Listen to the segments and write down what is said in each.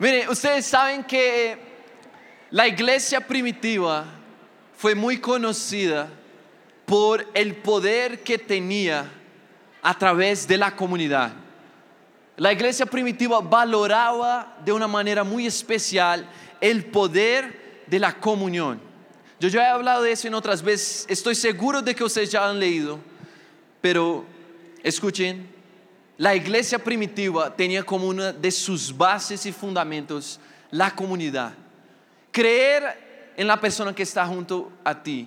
Miren, ustedes saben que la iglesia primitiva fue muy conocida por el poder que tenía a través de la comunidad. La iglesia primitiva valoraba de una manera muy especial el poder de la comunión. Yo ya he hablado de eso en otras veces, estoy seguro de que ustedes ya han leído, pero escuchen, la iglesia primitiva tenía como una de sus bases y fundamentos la comunidad. Creer en la persona que está junto a ti,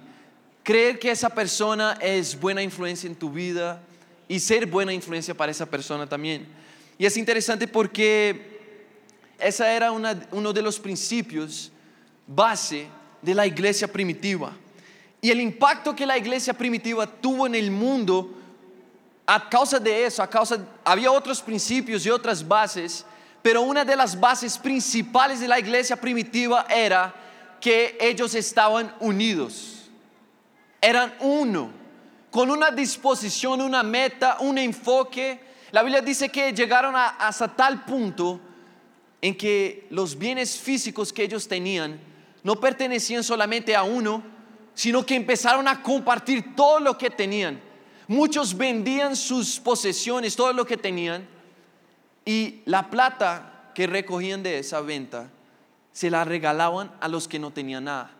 creer que esa persona es buena influencia en tu vida y ser buena influencia para esa persona también. Y es interesante porque esa era uno de los principios base de la iglesia primitiva. Y el impacto que la iglesia primitiva tuvo en el mundo, a causa de eso, a había otros principios y otras bases, pero una de las bases principales de la iglesia primitiva era que ellos estaban unidos, eran uno, con una disposición, una meta, un enfoque. La Biblia dice que llegaron hasta tal punto en que los bienes físicos que ellos tenían no pertenecían solamente a uno, sino que empezaron a compartir todo lo que tenían. Muchos vendían sus posesiones, todo lo que tenían, y la plata que recogían de esa venta se la regalaban a los que no tenían nada.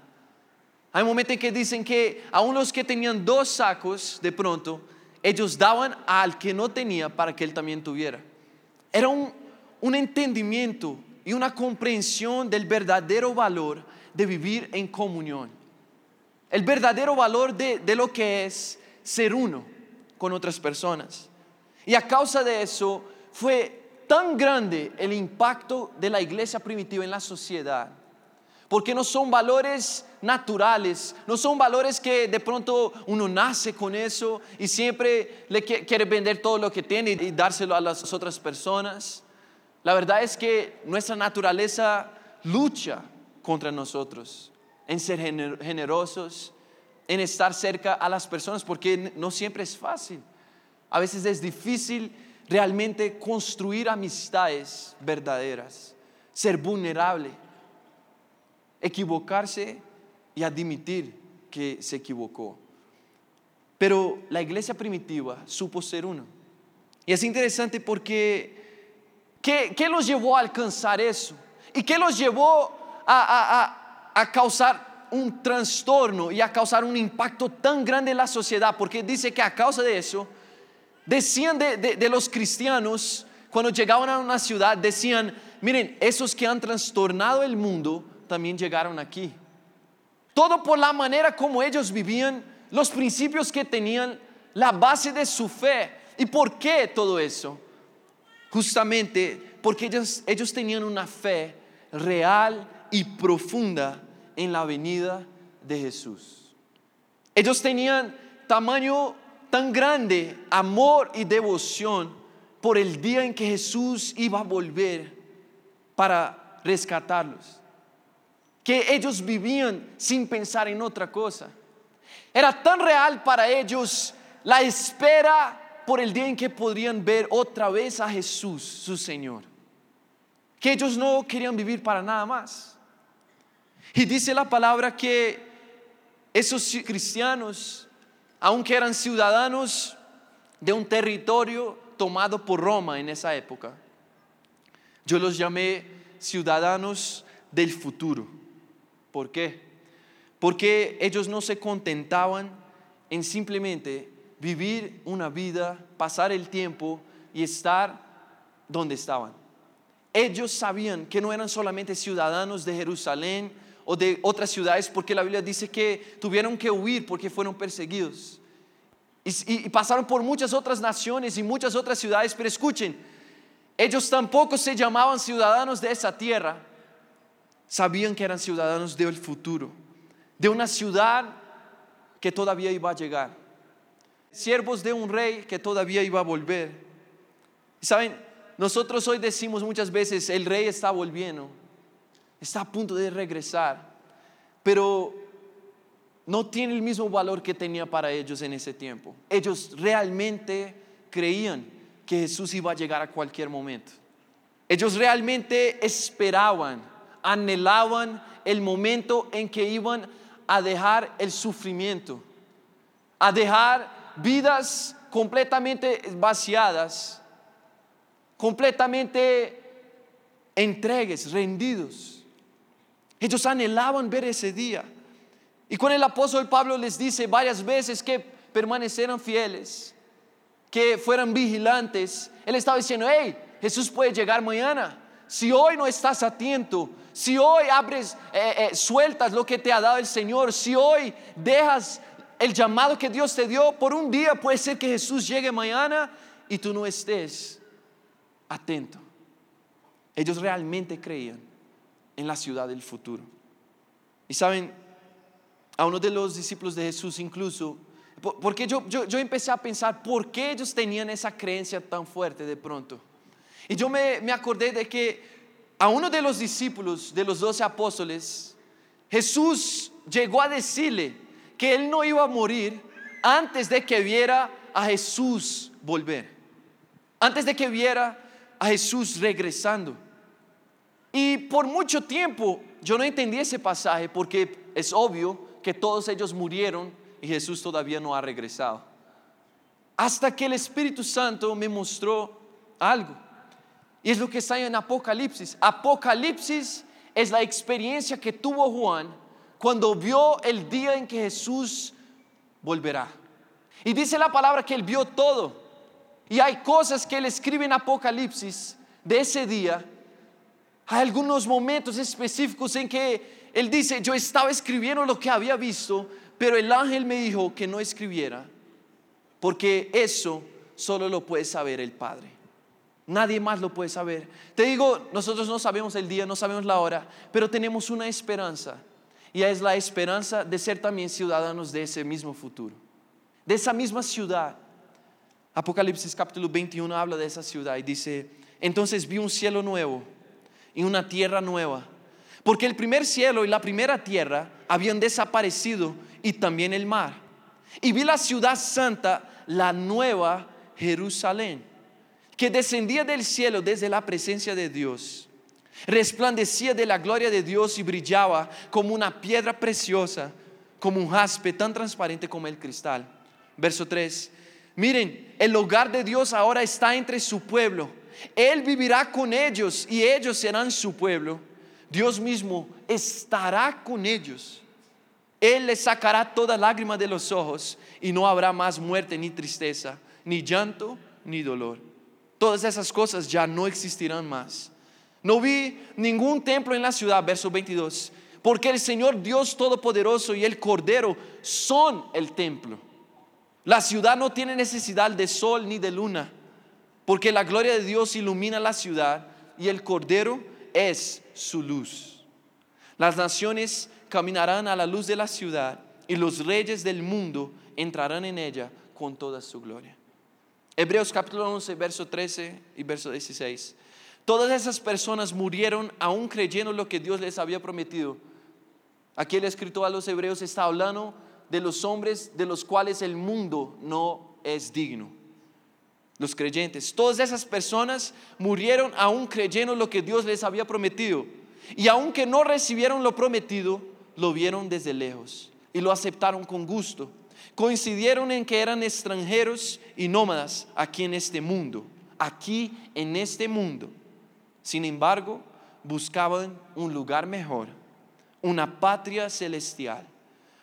Hay momentos en que dicen que aún los que tenían dos sacos, de pronto, ellos daban al que no tenía para que él también tuviera. Era un, un entendimiento y una comprensión del verdadero valor de vivir en comunión. El verdadero valor de, de lo que es ser uno con otras personas. Y a causa de eso fue tan grande el impacto de la iglesia primitiva en la sociedad. Porque no son valores naturales, no son valores que de pronto uno nace con eso y siempre le quiere vender todo lo que tiene y dárselo a las otras personas. La verdad es que nuestra naturaleza lucha contra nosotros, en ser generosos, en estar cerca a las personas, porque no siempre es fácil. A veces es difícil realmente construir amistades verdaderas, ser vulnerable, equivocarse y admitir que se equivocó. Pero la iglesia primitiva supo ser uno. Y es interesante porque, ¿qué, qué los llevó a alcanzar eso? ¿Y qué los llevó a, causar un trastorno y a causar un impacto tan grande en la sociedad, porque dice que a causa de eso, decían de, los cristianos, cuando llegaban a una ciudad, decían, miren, esos que han trastornado el mundo también llegaron aquí. Todo por la manera como ellos vivían, los principios que tenían, la base de su fe. ¿Y por qué todo eso? Justamente porque ellos, ellos tenían una fe real y profunda en la venida de Jesús. Ellos tenían tamaño tan grande, amor y devoción por el día en que Jesús iba a volver para rescatarlos, que ellos vivían sin pensar en otra cosa. Era tan real para ellos la espera por el día en que podrían ver otra vez a Jesús, su Señor, que ellos no querían vivir para nada más. Y dice la palabra que esos cristianos, aunque eran ciudadanos de un territorio tomado por Roma en esa época, yo los llamé ciudadanos del futuro. ¿Por qué? Porque ellos no se contentaban en simplemente vivir una vida, pasar el tiempo y estar donde estaban. Ellos sabían que no eran solamente ciudadanos de Jerusalén, o de otras ciudades porque la Biblia dice que tuvieron que huir porque fueron perseguidos. Y, pasaron por muchas otras naciones y muchas otras ciudades, pero escuchen, ellos tampoco se llamaban ciudadanos de esa tierra, sabían que eran ciudadanos del futuro, de una ciudad que todavía iba a llegar, siervos de un rey que todavía iba a volver. Saben, nosotros hoy decimos muchas veces, el rey está volviendo está a punto de regresar, pero no tiene el mismo valor que tenía para ellos en ese tiempo. Ellos realmente creían que Jesús iba a llegar a cualquier momento. Ellos realmente esperaban, anhelaban el momento en que iban a dejar el sufrimiento, a dejar vidas completamente vaciadas, completamente entregues, rendidos. Ellos anhelaban ver ese día. Y cuando el apóstol Pablo les dice varias veces que permanecieran fieles, que fueran vigilantes, él estaba diciendo, hey, Jesús puede llegar mañana. Si hoy no estás atento, si hoy abres, eh, eh, sueltas lo que te ha dado el Señor, si hoy dejas el llamado que Dios te dio por un día, puede ser que Jesús llegue mañana y tú no estés atento. Ellos realmente creían en la ciudad del futuro. Y saben, a uno de los discípulos de Jesús incluso, porque yo, yo, yo empecé a pensar por qué ellos tenían esa creencia tan fuerte de pronto. Y yo me, me acordé de que a uno de los discípulos de los doce apóstoles, Jesús llegó a decirle que él no iba a morir antes de que viera a Jesús volver, antes de que viera a Jesús regresando. Y por mucho tiempo yo no entendí ese pasaje porque es obvio que todos ellos murieron y Jesús todavía no ha regresado. Hasta que el Espíritu Santo me mostró algo. Y es lo que está en Apocalipsis. Apocalipsis es la experiencia que tuvo Juan cuando vio el día en que Jesús volverá. Y dice la palabra que él vio todo. Y hay cosas que él escribe en Apocalipsis de ese día. Hay algunos momentos específicos en que él dice, yo estaba escribiendo lo que había visto, pero el ángel me dijo que no escribiera, porque eso solo lo puede saber el Padre. Nadie más lo puede saber. Te digo, nosotros no sabemos el día, no sabemos la hora, pero tenemos una esperanza. Y es la esperanza de ser también ciudadanos de ese mismo futuro, de esa misma ciudad. Apocalipsis capítulo 21 habla de esa ciudad y dice, entonces vi un cielo nuevo y una tierra nueva, porque el primer cielo y la primera tierra habían desaparecido y también el mar. Y vi la ciudad santa, la nueva Jerusalén que descendía del cielo desde la presencia de Dios. Resplandecía de la gloria de Dios y brillaba como una piedra preciosa, como un jaspe tan transparente como el cristal. Verso 3. Miren, el hogar de Dios ahora está entre su pueblo. Él vivirá con ellos y ellos serán su pueblo. Dios mismo estará con ellos. Él les sacará toda lágrima de los ojos y no habrá más muerte ni tristeza, ni llanto, ni dolor todas esas cosas ya no existirán más. No vi ningún templo en la ciudad, verso 22, porque el Señor Dios Todopoderoso y el Cordero son el templo. La ciudad no tiene necesidad de sol ni de luna, porque la gloria de Dios ilumina la ciudad y el Cordero es su luz. Las naciones caminarán a la luz de la ciudad y los reyes del mundo entrarán en ella con toda su gloria. Hebreos capítulo 11, verso 13 y verso 16. Todas esas personas murieron aún creyendo lo que Dios les había prometido. Aquí el escritor a los hebreos está hablando de los hombres de los cuales el mundo no es digno. Los creyentes. Todas esas personas murieron aún creyendo lo que Dios les había prometido. Y aunque no recibieron lo prometido, lo vieron desde lejos y lo aceptaron con gusto coincidieron en que eran extranjeros y nómadas aquí en este mundo, aquí en este mundo. Sin embargo, buscaban un lugar mejor, una patria celestial.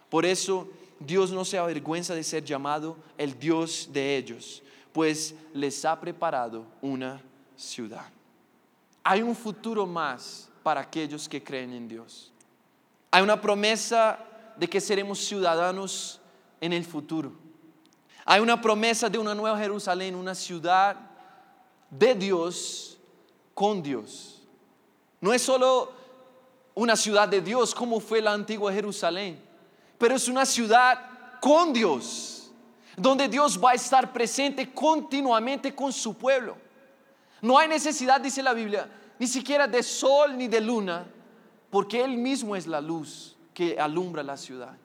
Por eso Dios no se avergüenza de ser llamado el Dios de ellos, pues les ha preparado una ciudad. Hay un futuro más para aquellos que creen en Dios. Hay una promesa de que seremos ciudadanos en el futuro. Hay una promesa de una nueva Jerusalén, una ciudad de Dios con Dios. No es solo una ciudad de Dios como fue la antigua Jerusalén, pero es una ciudad con Dios, donde Dios va a estar presente continuamente con su pueblo. No hay necesidad, dice la Biblia, ni siquiera de sol ni de luna, porque Él mismo es la luz que alumbra la ciudad.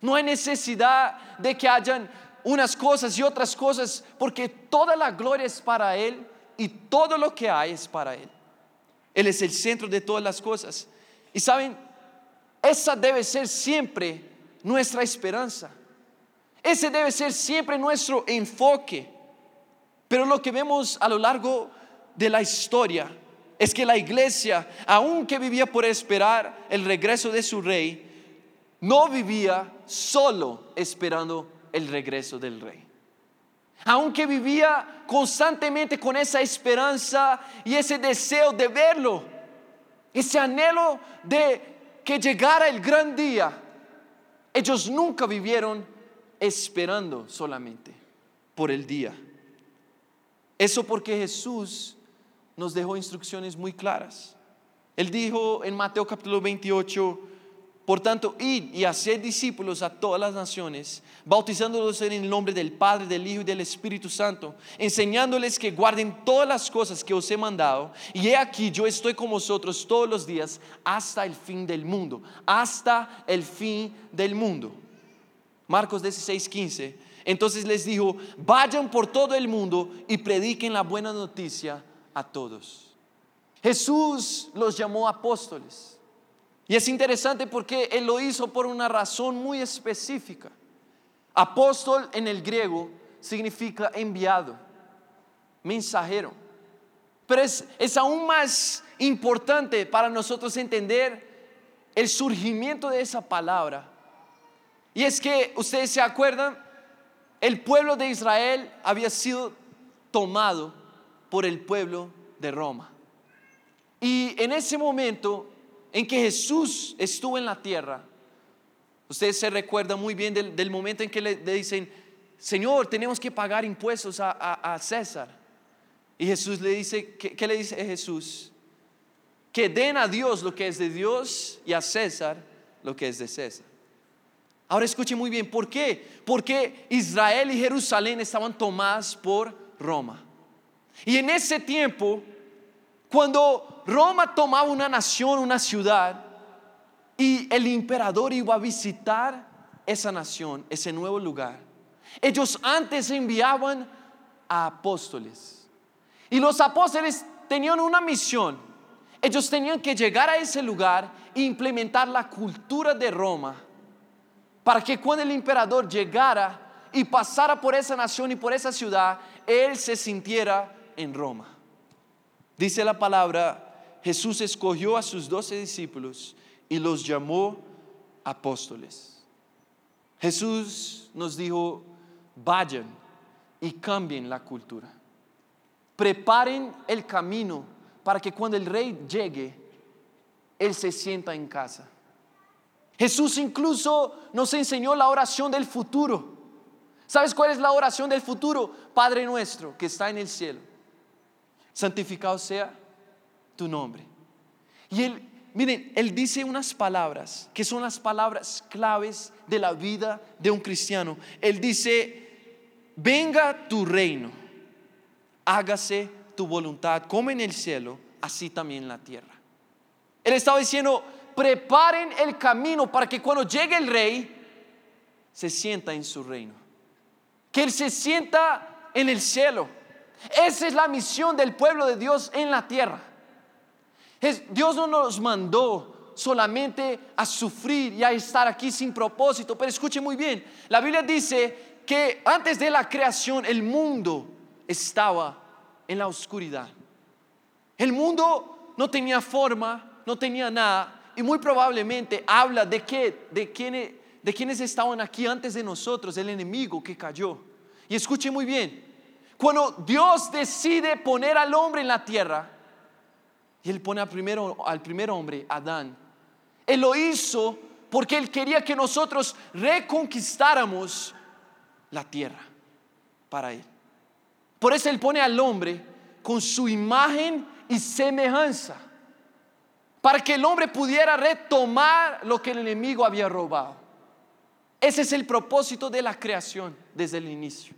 No hay necesidad de que hayan unas cosas y otras cosas, porque toda la gloria es para Él y todo lo que hay es para Él. Él es el centro de todas las cosas. Y saben, esa debe ser siempre nuestra esperanza. Ese debe ser siempre nuestro enfoque. Pero lo que vemos a lo largo de la historia es que la iglesia, aunque vivía por esperar el regreso de su rey, no vivía solo esperando el regreso del rey. Aunque vivía constantemente con esa esperanza y ese deseo de verlo, ese anhelo de que llegara el gran día, ellos nunca vivieron esperando solamente por el día. Eso porque Jesús nos dejó instrucciones muy claras. Él dijo en Mateo capítulo 28, por tanto, id y haced discípulos a todas las naciones, bautizándolos en el nombre del Padre, del Hijo y del Espíritu Santo, enseñándoles que guarden todas las cosas que os he mandado. Y he aquí, yo estoy con vosotros todos los días hasta el fin del mundo, hasta el fin del mundo. Marcos 16, 15. Entonces les dijo, vayan por todo el mundo y prediquen la buena noticia a todos. Jesús los llamó apóstoles. Y es interesante porque Él lo hizo por una razón muy específica. Apóstol en el griego significa enviado, mensajero. Pero es, es aún más importante para nosotros entender el surgimiento de esa palabra. Y es que ustedes se acuerdan, el pueblo de Israel había sido tomado por el pueblo de Roma. Y en ese momento en que Jesús estuvo en la tierra, ustedes se recuerdan muy bien del, momento en que le, dicen, Señor, tenemos que pagar impuestos a, César. Y Jesús le dice, ¿qué, le dice Jesús? Que den a Dios lo que es de Dios y a César lo que es de César. Ahora escuchen muy bien, ¿por qué? Porque Israel y Jerusalén estaban tomadas por Roma. Y en ese tiempo, cuando Roma tomaba una nación, una ciudad, y el emperador iba a visitar esa nación, ese nuevo lugar, ellos antes enviaban a apóstoles. Y los apóstoles tenían una misión. Ellos tenían que llegar a ese lugar e implementar la cultura de Roma para que cuando el emperador llegara y pasara por esa nación y por esa ciudad, él se sintiera en Roma. Dice la palabra, Jesús escogió a sus doce discípulos y los llamó apóstoles. Jesús nos dijo, vayan y cambien la cultura. Preparen el camino para que cuando el rey llegue, él se sienta en casa. Jesús incluso nos enseñó la oración del futuro. ¿Sabes cuál es la oración del futuro? Padre nuestro que está en el cielo santificado sea tu nombre. Y él, miren, él dice unas palabras que son las palabras claves de la vida de un cristiano. Él dice, venga tu reino, hágase tu voluntad, como en el cielo, así también en la tierra. Él estaba diciendo, preparen el camino para que cuando llegue el rey, se sienta en su reino. Que él se sienta en el cielo esa es la misión del pueblo de Dios en la tierra. Dios no nos mandó solamente a sufrir y a estar aquí sin propósito, pero escuche muy bien, la Biblia dice que antes de la creación el mundo estaba en la oscuridad. El mundo no tenía forma, no tenía nada y muy probablemente habla de que de quienes de quienes estaban aquí antes de nosotros, el enemigo que cayó. Y escuche muy bien, cuando Dios decide poner al hombre en la tierra, y Él pone al, primero, al primer hombre, Adán, Él lo hizo porque Él quería que nosotros reconquistáramos la tierra para Él. Por eso Él pone al hombre con su imagen y semejanza, para que el hombre pudiera retomar lo que el enemigo había robado. Ese es el propósito de la creación desde el inicio.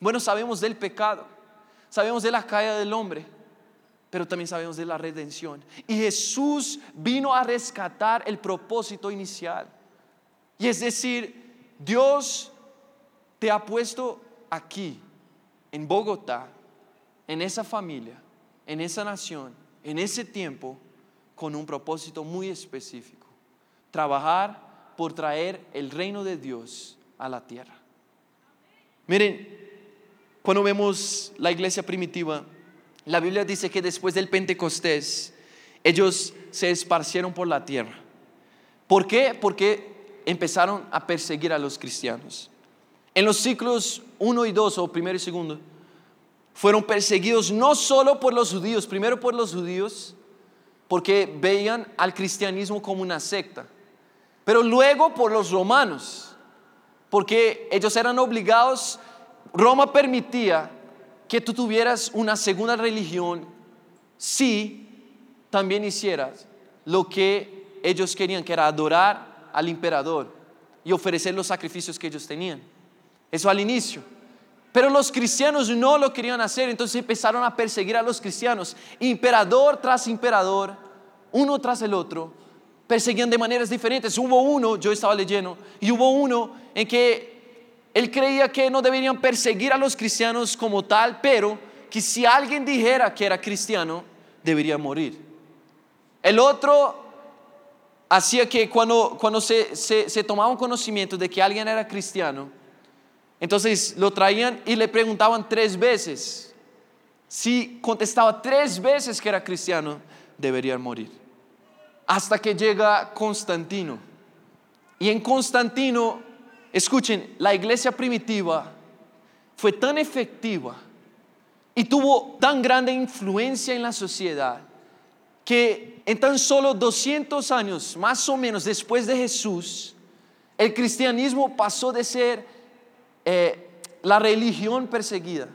Bueno, sabemos del pecado, sabemos de la caída del hombre, pero también sabemos de la redención. Y Jesús vino a rescatar el propósito inicial. Y es decir, Dios te ha puesto aquí, en Bogotá, en esa familia, en esa nación, en ese tiempo, con un propósito muy específico. Trabajar por traer el reino de Dios a la tierra. Miren, cuando vemos la iglesia primitiva, la Biblia dice que después del Pentecostés, ellos se esparcieron por la tierra. ¿Por qué? Porque empezaron a perseguir a los cristianos. En los ciclos 1 y 2, o primero y segundo, fueron perseguidos no solo por los judíos, primero por los judíos, porque veían al cristianismo como una secta, pero luego por los romanos, porque ellos eran obligados, Roma permitía que tú tuvieras una segunda religión si también hicieras lo que ellos querían, que era adorar al emperador y ofrecer los sacrificios que ellos tenían. Eso al inicio. Pero los cristianos no lo querían hacer, entonces empezaron a perseguir a los cristianos, imperador tras imperador, uno tras el otro, perseguían de maneras diferentes. Hubo uno, yo estaba leyendo, y hubo uno en que él creía que no deberían perseguir a los cristianos como tal, pero que si alguien dijera que era cristiano, debería morir. El otro hacía que cuando, cuando se, se, se tomaba un conocimiento de que alguien era cristiano, entonces lo traían y le preguntaban tres veces. Si contestaba tres veces que era cristiano, debería morir. Hasta que llega Constantino. Y en Constantino, escuchen, la iglesia primitiva fue tan efectiva y tuvo tan grande influencia en la sociedad que en tan solo 200 años, más o menos después de Jesús, el cristianismo pasó de ser eh, la religión perseguida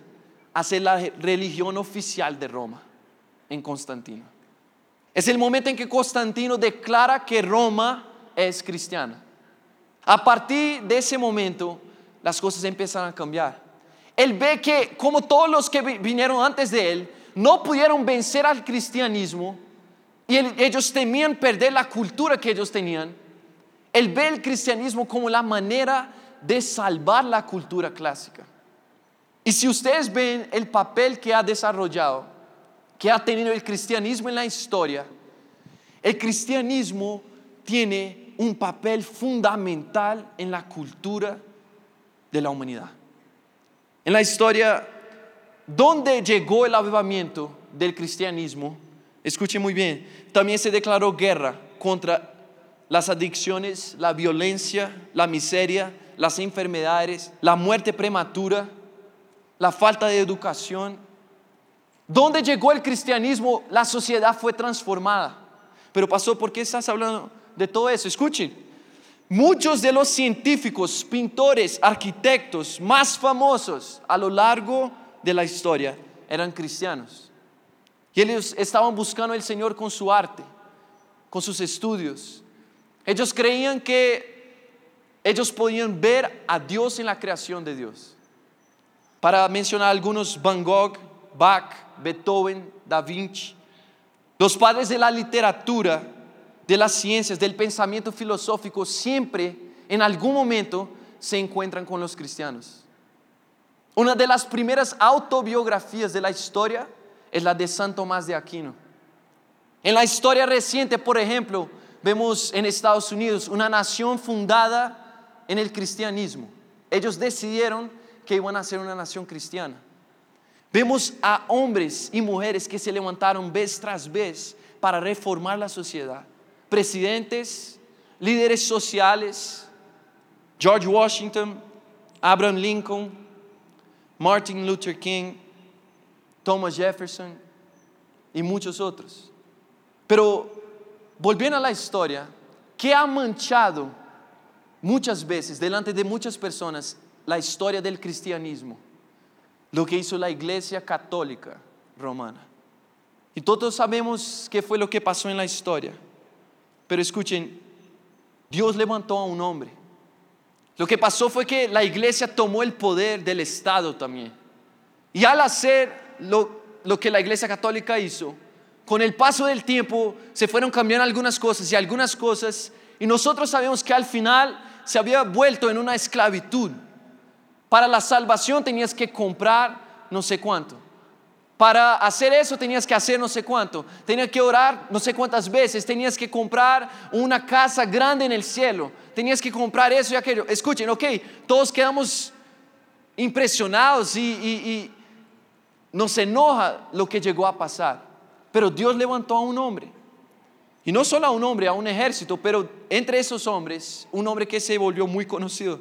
ser la religión oficial de Roma en Constantino. Es el momento en que Constantino declara que Roma es cristiana. A partir de ese momento, las cosas empiezan a cambiar. Él ve que, como todos los que vinieron antes de él, no pudieron vencer al cristianismo, y ellos temían perder la cultura que ellos tenían. Él ve el cristianismo como la manera de salvar la cultura clásica. Y si ustedes ven el papel que ha desarrollado, que ha tenido el cristianismo en la historia, el cristianismo tiene un papel fundamental en la cultura de la humanidad. En la historia, donde llegó el avivamiento del cristianismo, escuche muy bien, también se declaró guerra contra las adicciones, la violencia, la miseria, las enfermedades, la muerte prematura, la falta de educación. ¿Dónde llegó el cristianismo? La sociedad fue transformada. Pero pasó, ¿por qué estás hablando de todo eso? Escuchen, muchos de los científicos, pintores, arquitectos más famosos a lo largo de la historia eran cristianos. Y ellos estaban buscando al Señor con su arte, con sus estudios. Ellos creían que ellos podían ver a Dios en la creación de Dios. Para mencionar algunos, Van Gogh, Bach, Beethoven, Da Vinci, los padres de la literatura, de las ciencias, del pensamiento filosófico, siempre en algún momento se encuentran con los cristianos. Una de las primeras autobiografías de la historia es la de San Tomás de Aquino. En la historia reciente, por ejemplo, vemos en Estados Unidos una nación fundada en el cristianismo. Ellos decidieron que iban a ser una nación cristiana. Vemos a hombres y mujeres que se levantaron vez tras vez para reformar la sociedad. Presidentes, líderes sociales, George Washington, Abraham Lincoln, Martin Luther King, Thomas Jefferson y muchos otros. Pero volviendo a la historia, ¿qué ha manchado muchas veces delante de muchas personas la historia del cristianismo? Lo que hizo la iglesia católica romana. Y todos sabemos qué fue lo que pasó en la historia. Pero escuchen, Dios levantó a un hombre. Lo que pasó fue que la iglesia tomó el poder del Estado también. Y al hacer lo, que la Iglesia Católica hizo, con el paso del tiempo se fueron cambiando algunas cosas y algunas cosas, y nosotros sabemos que al final se había vuelto en una esclavitud. Para la salvación tenías que comprar no sé cuánto. para hacer eso tenías que hacer no sé cuánto, tenías que orar no sé cuántas veces, tenías que comprar una casa grande en el cielo, tenías que comprar eso y aquello. Escuchen, ok, todos quedamos impresionados y, y nos enoja lo que llegó a pasar, pero Dios levantó a un hombre. Y no solo a un hombre, a un ejército, pero entre esos hombres, un hombre que se volvió muy conocido,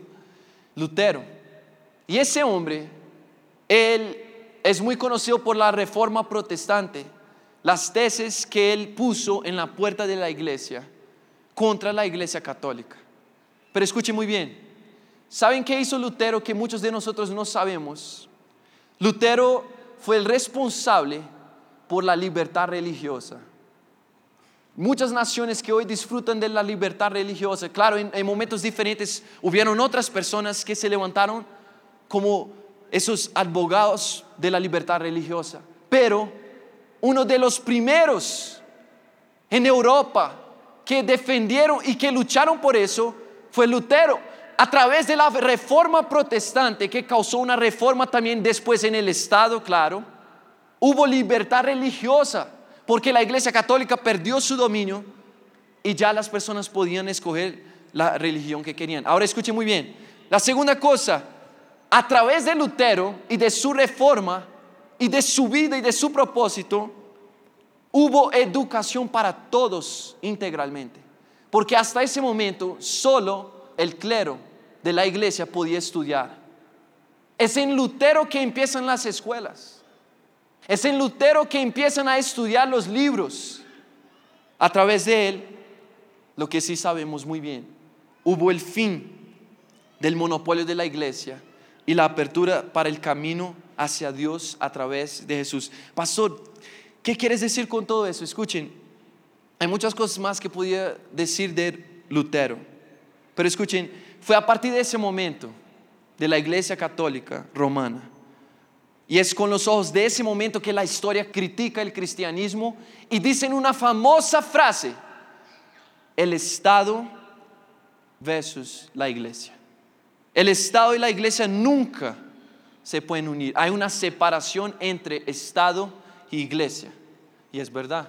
Lutero. Y ese hombre, él es muy conocido por la reforma protestante, las tesis que él puso en la puerta de la iglesia contra la iglesia católica. Pero escuche muy bien, ¿saben qué hizo Lutero que muchos de nosotros no sabemos? Lutero fue el responsable por la libertad religiosa. Muchas naciones que hoy disfrutan de la libertad religiosa, claro, en, en momentos diferentes hubieron otras personas que se levantaron como esos abogados de la libertad religiosa. Pero uno de los primeros en Europa que defendieron y que lucharon por eso fue Lutero. A través de la reforma protestante que causó una reforma también después en el Estado, claro, hubo libertad religiosa porque la Iglesia Católica perdió su dominio y ya las personas podían escoger la religión que querían. Ahora escuchen muy bien. La segunda cosa a través de Lutero y de su reforma y de su vida y de su propósito, hubo educación para todos integralmente. Porque hasta ese momento solo el clero de la iglesia podía estudiar. Es en Lutero que empiezan las escuelas. Es en Lutero que empiezan a estudiar los libros. A través de él, lo que sí sabemos muy bien, hubo el fin del monopolio de la iglesia y la apertura para el camino hacia Dios a través de Jesús. Pastor, ¿qué quieres decir con todo eso? Escuchen, hay muchas cosas más que podía decir de Lutero, pero escuchen, fue a partir de ese momento de la Iglesia Católica Romana. Y es con los ojos de ese momento que la historia critica el cristianismo y dicen una famosa frase, el Estado versus la iglesia. El Estado y la iglesia nunca se pueden unir. Hay una separación entre Estado y iglesia. Y es verdad.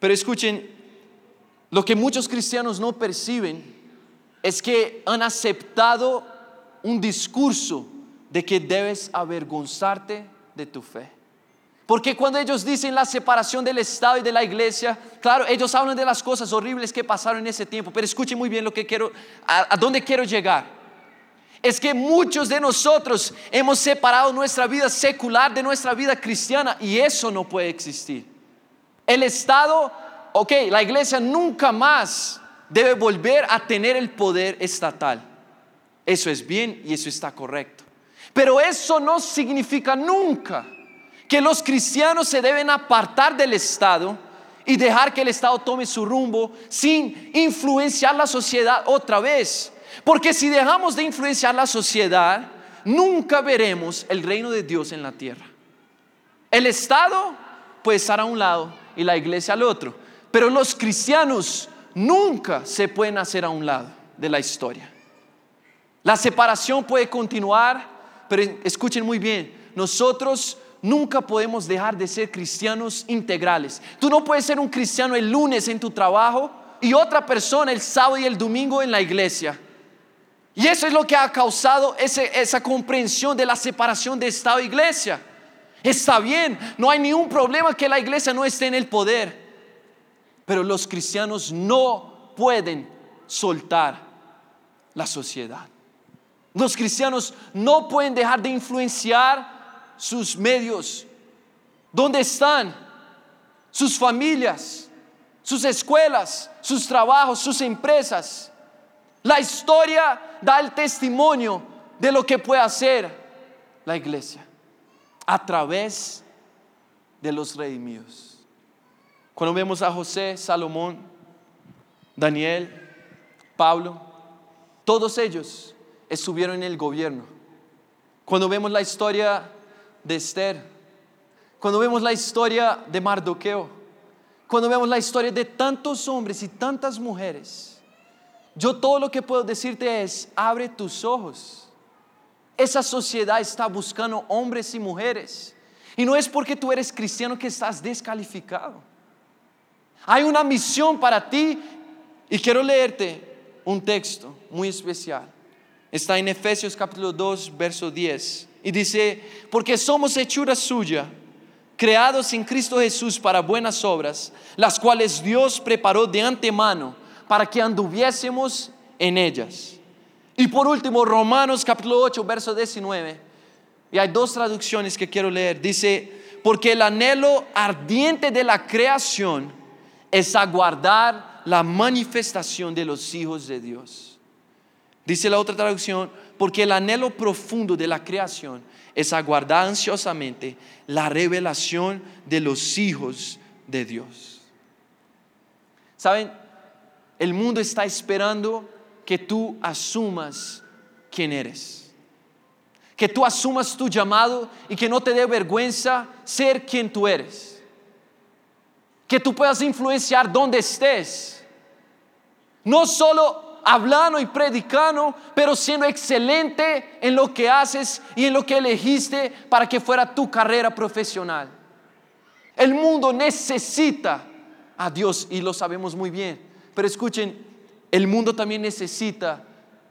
Pero escuchen, lo que muchos cristianos no perciben es que han aceptado un discurso de que debes avergonzarte de tu fe. Porque cuando ellos dicen la separación del Estado y de la iglesia, claro, ellos hablan de las cosas horribles que pasaron en ese tiempo, pero escuchen muy bien lo que quiero, a, a dónde quiero llegar es que muchos de nosotros hemos separado nuestra vida secular de nuestra vida cristiana y eso no puede existir. El Estado, ok, la iglesia nunca más debe volver a tener el poder estatal. Eso es bien y eso está correcto. Pero eso no significa nunca que los cristianos se deben apartar del Estado y dejar que el Estado tome su rumbo sin influenciar la sociedad otra vez. Porque si dejamos de influenciar la sociedad, nunca veremos el reino de Dios en la tierra. El Estado puede estar a un lado y la iglesia al otro, pero los cristianos nunca se pueden hacer a un lado de la historia. La separación puede continuar, pero escuchen muy bien, nosotros nunca podemos dejar de ser cristianos integrales. Tú no puedes ser un cristiano el lunes en tu trabajo y otra persona el sábado y el domingo en la iglesia. Y eso es lo que ha causado esa comprensión de la separación de Estado e iglesia. Está bien, no hay ningún problema que la iglesia no esté en el poder, pero los cristianos no pueden soltar la sociedad. Los cristianos no pueden dejar de influenciar sus medios. ¿Dónde están? Sus familias, sus escuelas, sus trabajos, sus empresas. La historia da el testimonio de lo que puede hacer la iglesia a través de los redimidos. Cuando vemos a José, Salomón, Daniel, Pablo, todos ellos estuvieron en el gobierno. Cuando vemos la historia de Esther, cuando vemos la historia de Mardoqueo, cuando vemos la historia de tantos hombres y tantas mujeres, yo todo lo que puedo decirte es, abre tus ojos. Esa sociedad está buscando hombres y mujeres. Y no es porque tú eres cristiano que estás descalificado. Hay una misión para ti y quiero leerte un texto muy especial. Está en Efesios capítulo 2, verso 10. Y dice, porque somos hechura suya, creados en Cristo Jesús para buenas obras, las cuales Dios preparó de antemano para que anduviésemos en ellas. Y por último, Romanos capítulo 8, verso 19. Y hay dos traducciones que quiero leer. Dice, porque el anhelo ardiente de la creación es aguardar la manifestación de los hijos de Dios. Dice la otra traducción, porque el anhelo profundo de la creación es aguardar ansiosamente la revelación de los hijos de Dios. ¿Saben? El mundo está esperando que tú asumas quién eres. Que tú asumas tu llamado y que no te dé vergüenza ser quien tú eres. Que tú puedas influenciar donde estés. No solo hablando y predicando, pero siendo excelente en lo que haces y en lo que elegiste para que fuera tu carrera profesional. El mundo necesita a Dios y lo sabemos muy bien. Pero escuchen, el mundo también necesita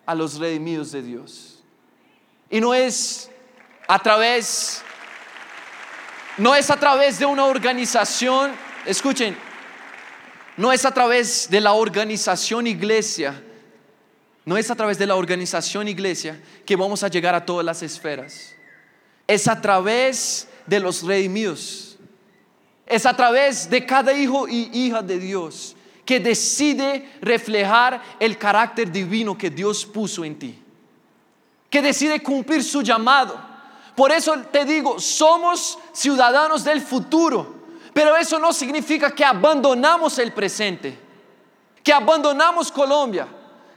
a los redimidos de Dios. Y no es a través, no es a través de una organización, escuchen, no es a través de la organización iglesia, no es a través de la organización iglesia que vamos a llegar a todas las esferas. Es a través de los redimidos. Es a través de cada hijo y hija de Dios que decide reflejar el carácter divino que Dios puso en ti, que decide cumplir su llamado. Por eso te digo, somos ciudadanos del futuro, pero eso no significa que abandonamos el presente, que abandonamos Colombia,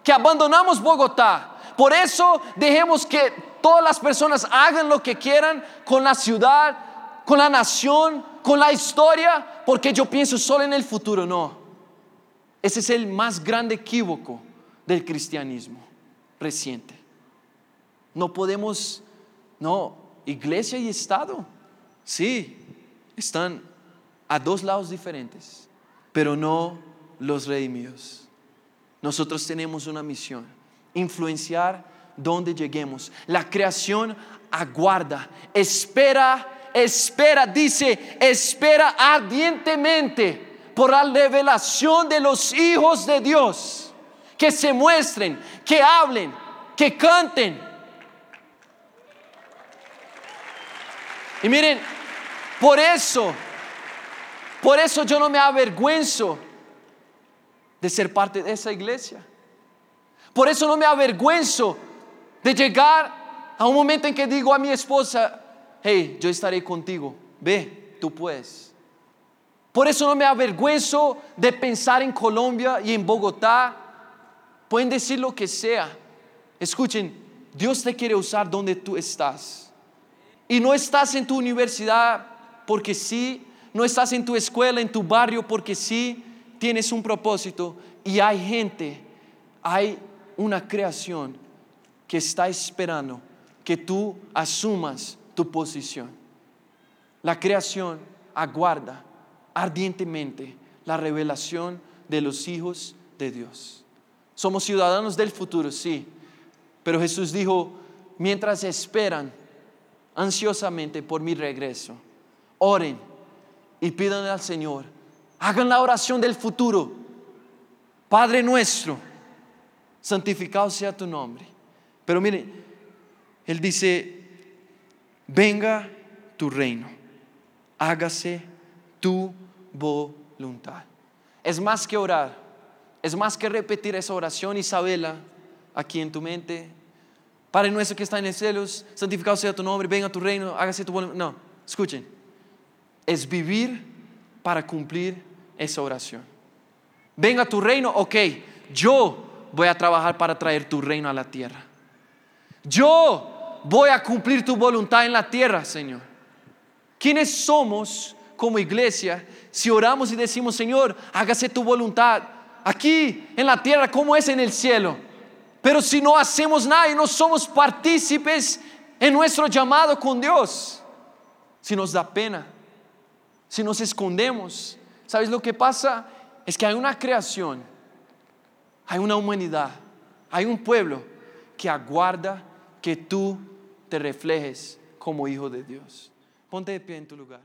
que abandonamos Bogotá. Por eso dejemos que todas las personas hagan lo que quieran con la ciudad, con la nación, con la historia, porque yo pienso solo en el futuro, no. Ese es el más grande equívoco del cristianismo reciente. No podemos, no, iglesia y Estado, sí, están a dos lados diferentes, pero no los redimidos. Nosotros tenemos una misión, influenciar donde lleguemos. La creación aguarda, espera, espera, dice, espera ardientemente por la revelación de los hijos de Dios. Que se muestren, que hablen, que canten. Y miren, por eso, por eso yo no me avergüenzo de ser parte de esa iglesia. Por eso no me avergüenzo de llegar a un momento en que digo a mi esposa, hey, yo estaré contigo, ve, tú puedes. Por eso no me avergüenzo de pensar en Colombia y en Bogotá. Pueden decir lo que sea. Escuchen, Dios te quiere usar donde tú estás. Y no estás en tu universidad porque sí, no estás en tu escuela, en tu barrio porque sí, tienes un propósito. Y hay gente, hay una creación que está esperando que tú asumas tu posición. La creación aguarda ardientemente la revelación de los hijos de Dios. Somos ciudadanos del futuro, sí, pero Jesús dijo, mientras esperan ansiosamente por mi regreso, oren y pidan al Señor, hagan la oración del futuro. Padre nuestro, santificado sea tu nombre. Pero mire, Él dice, venga tu reino, hágase tu voluntad. Es más que orar, es más que repetir esa oración y saberla aquí en tu mente. Padre nuestro que está en el cielo, santificado sea tu nombre, venga tu reino, hágase tu voluntad. No, escuchen, es vivir para cumplir esa oración. Venga tu reino, ok, yo voy a trabajar para traer tu reino a la tierra. Yo voy a cumplir tu voluntad en la tierra, Señor. ¿Quiénes somos como iglesia si oramos y decimos, Señor, hágase tu voluntad aquí en la tierra como es en el cielo? Pero si no hacemos nada y no somos partícipes en nuestro llamado con Dios, si nos da pena, si nos escondemos. ¿Sabes lo que pasa? Es que hay una creación, hay una humanidad, hay un pueblo que aguarda que tú te reflejes como hijo de Dios. Ponte de pie en tu lugar.